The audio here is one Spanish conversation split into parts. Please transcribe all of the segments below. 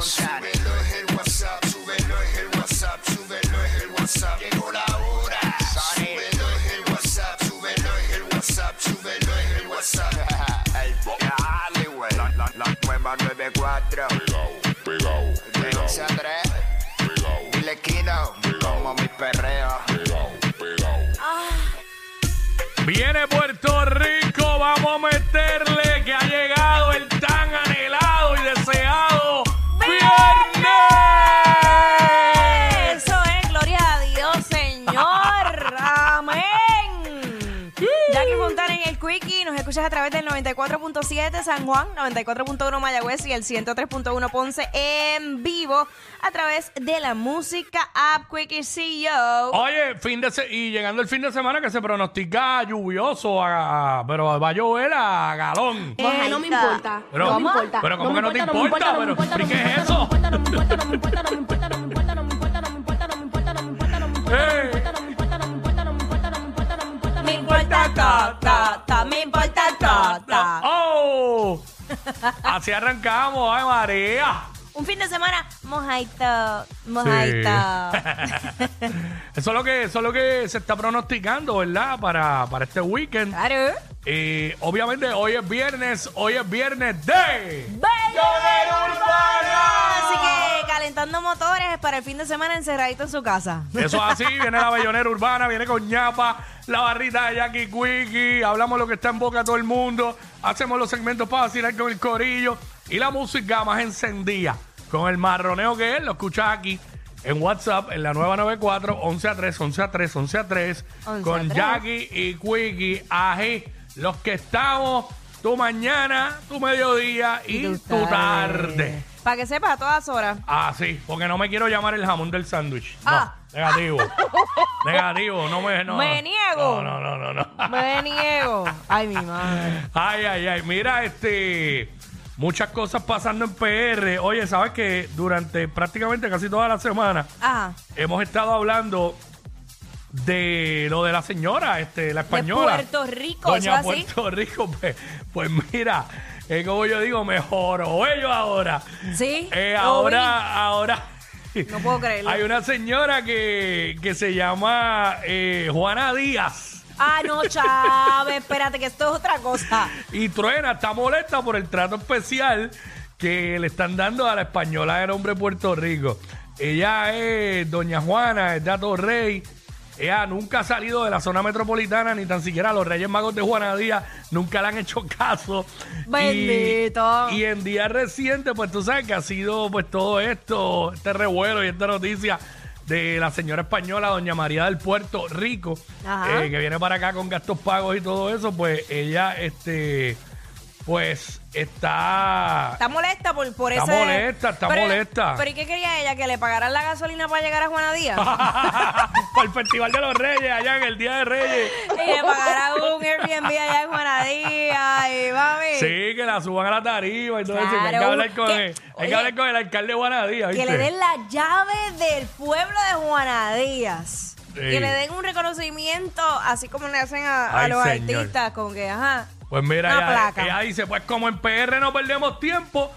Fontana. Súbelo es el WhatsApp, súbelo es el WhatsApp, súbelo es el WhatsApp. Llegó la hora. Súbelo es el WhatsApp, súbelo es el WhatsApp, súbelo es el WhatsApp. El güey. La, la, la nueva 94. Pegao, pegao, De 11 a 3. pegao, Dile Kino. Como mi perreo. pegao, pegao. Viene Puerto escuchas a través del 94.7 San Juan, 94.1 Mayagüez y el 103.1 Ponce en vivo a través de la música app Quickie CEO. Oye, fin de se- y llegando el fin de semana que se pronostica lluvioso, a- a- pero va a llover a galón. Moja, no me importa. Pero- no me importa. pero ¿cómo que no te me importa? no me importa, ¿pero no qué me es importa, eso? No me importa, no me importa, no me importa, no me importa, no me importa, no me importa, no me importa, no me importa, no me importa, no me importa, ¡Eh! no me importa, no me importa, no me importa, no me importa, no me importa, no Me importa ta, ta, ta, me importa ta, ta. ¡Oh! Así arrancamos, ay María. Un fin de semana mojadito, mojadito. Eso es lo que, eso es lo que se está pronosticando, ¿verdad? Para, para este weekend. Claro. Y obviamente hoy es viernes, hoy es viernes de... ¡Bellonera Urbana! Así que calentando motores para el fin de semana encerradito en su casa. Eso es así, viene la bellonera urbana, viene con ñapa, la barrita de Jackie Quickie, hablamos lo que está en boca de todo el mundo, hacemos los segmentos para vacilar con el corillo y la música más encendida. Con el marroneo que es, lo escuchas aquí en WhatsApp, en la nueva 94, 11 a 3, 11 a 3, 11 a 3, 11 a con 3. Jackie y Quickie, ají, los que estamos, tu mañana, tu mediodía y, tu tarde. Para que sepas a todas horas. Ah, sí, porque no me quiero llamar el jamón del sándwich. No, Ah. negativo. negativo, no me. No, Me niego. No, no, no, no. no. Me niego. Ay, mi madre. Ay, ay, ay. Mira, este. Muchas cosas pasando en PR. Oye, ¿sabes que Durante prácticamente casi toda la semana Ajá. hemos estado hablando de lo de la señora, este, la española. De Puerto Rico, Doña ¿eso así? Puerto Rico, pues, pues mira, es como yo digo, mejoró ellos ahora. Sí. Eh, ahora, ahora. No puedo creerlo. Hay una señora que, que se llama eh, Juana Díaz. Ah, no, Chávez, espérate, que esto es otra cosa. Y Truena está molesta por el trato especial que le están dando a la española de nombre Puerto Rico. Ella es Doña Juana, es de Atorrey. Ella nunca ha salido de la zona metropolitana, ni tan siquiera los Reyes Magos de Juana Díaz nunca le han hecho caso. Bendito. Y, en días recientes, pues tú sabes que ha sido pues todo esto, este revuelo y esta noticia de la señora española, Doña María del Puerto Rico, eh, que viene para acá con gastos pagos y todo eso, pues ella, este, pues está... Está molesta por, por Está ese... molesta, está Pero- molesta. ¿Pero y qué quería ella? ¿Que le pagaran la gasolina para llegar a Juana Díaz? para el Festival de los Reyes, allá en el Día de Reyes. y le pagara un Airbnb allá en Juana Díaz y mami. Sí, que la suban a la tarima y todo eso. Hay que hablar con, Que- el, hay que hablar con el alcalde de Guanadía, Que le den la llave del pueblo de Juana Díaz. Sí. Que le den un reconocimiento, así como le hacen a, los señor. artistas, como que, ajá. Pues mira, Una ella, placa. ella dice, pues como en PR no perdemos tiempo,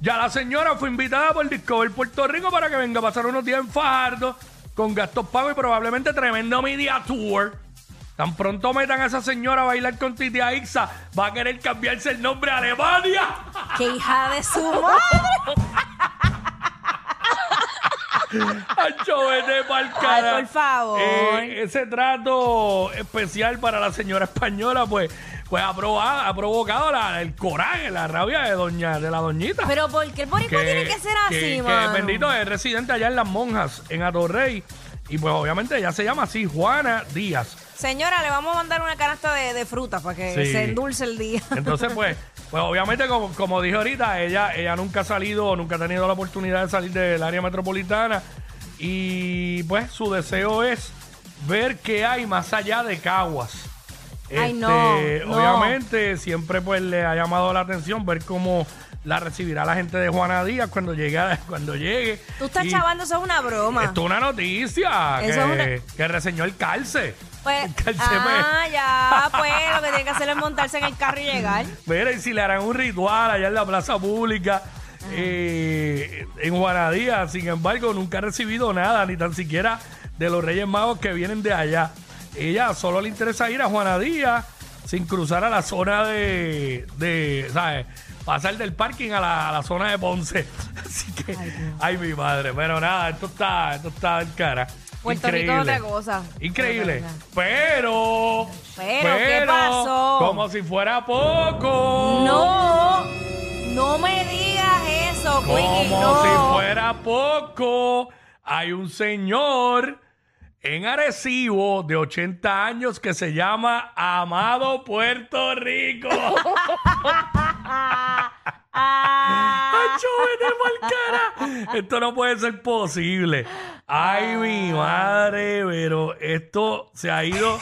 ya la señora fue invitada por Discover Puerto Rico para que venga a pasar unos días en Fajardo con gastos pagos y probablemente tremendo media tour. Tan pronto metan a esa señora a bailar con Titi Aixa, va a querer cambiarse el nombre a Alemania. ¡Qué hija de su madre! Ancho, vete pa'l por favor. Eh, ese trato especial para la señora española, pues, pues ha, proba- ha provocado la- el coraje, la rabia de doña, de la doñita. Pero ¿por qué el boricua tiene que ser así, que, que mano? bendito es residente allá en Las Monjas, en Atorrey. Y pues obviamente ella se llama así, Juana Díaz. Señora, le vamos a mandar una canasta de, de fruta para que Sí. se endulce el día. Entonces, pues, pues obviamente, como, como dije ahorita, ella, ella nunca ha salido, nunca ha tenido la oportunidad de salir del área metropolitana. Y pues su deseo es ver qué hay más allá de Caguas. Ay, no, Este, no. Obviamente, siempre pues le ha llamado la atención ver cómo la recibirá la gente de Juana Díaz cuando llegue. cuando llegue. Tú estás Y chavando, eso es una broma. Esto es una noticia Eso que, es una- que reseñó el calce. Pues, calce ah, ya, pues lo que tiene que hacer es montarse en el carro y llegar. Mira, y si le harán un ritual allá en la plaza pública, eh, en Juanadía. Sin embargo, nunca ha recibido nada, ni tan siquiera de los Reyes Magos que vienen de allá. Ella solo le interesa ir a Juanadía sin cruzar a la zona de, de ¿sabes? Pasar del parking a la, a la zona de Ponce. Así que, ay, mi madre. Pero nada, esto está, esto está en cara. Puerto Rico Increíble. otra cosa. Increíble. Pero, Pero, ¿qué pasó? Como si fuera poco. No, no me digas eso, Quickie, Como no. si fuera poco, hay un señor en Arecibo de 80 años que se llama Amado Puerto Rico. Esto no puede ser posible. Ay, mi madre, pero esto se ha ido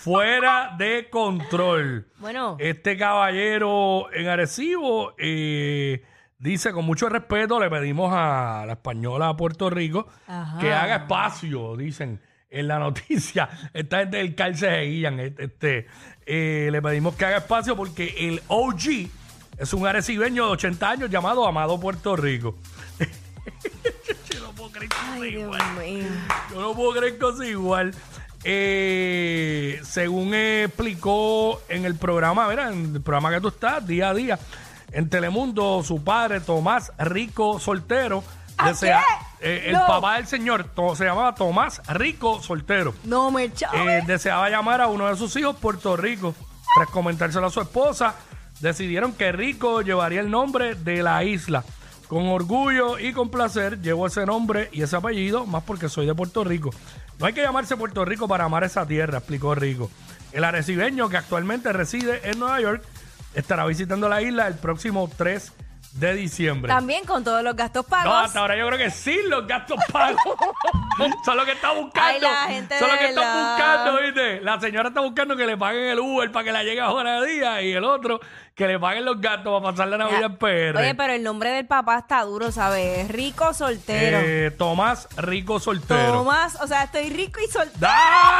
fuera de control. bueno, Este caballero en Arecibo eh, dice con mucho respeto, le pedimos a la española de Puerto Rico Ajá. que haga espacio, dicen en la noticia. Esta gente del CAL se seguían. Este, eh, le pedimos que haga espacio porque el OG es un arecibeño de 80 años llamado Amado Puerto Rico. Yo no puedo creer que sea ay, igual. Yo no puedo creer cosas igual. Eh, según explicó en el programa, mira, en el programa que tú estás, día a día, en Telemundo, su padre, Tomás Rico Soltero, ¿A desea- qué? eh, el No. papá del señor to- se llamaba Tomás Rico Soltero. No me. Eh, deseaba llamar a uno de sus hijos Puerto Rico. Tras comentárselo a su esposa, decidieron que Rico llevaría el nombre de la isla. Con orgullo y con placer llevo ese nombre y ese apellido, más porque soy de Puerto Rico. No hay que llamarse Puerto Rico para amar esa tierra, explicó Rico. El arecibeño, que actualmente reside en Nueva York, estará visitando la isla el próximo 3 de diciembre. También con todos los gastos No, pagos. hasta ahora yo creo que sí, los gastos pagos. Son lo que está buscando. Ay, la gente Son lo que está verdad. buscando, ¿viste? La señora está buscando que le paguen el Uber para que la llegue a hora de día y el otro que le paguen los gastos para pasar la Navidad en PR. Oye, pero el nombre del papá está duro, ¿sabes? Rico soltero. Eh, Tomás Rico Soltero. Tomás, o sea, estoy rico y soltero. ¡Ah!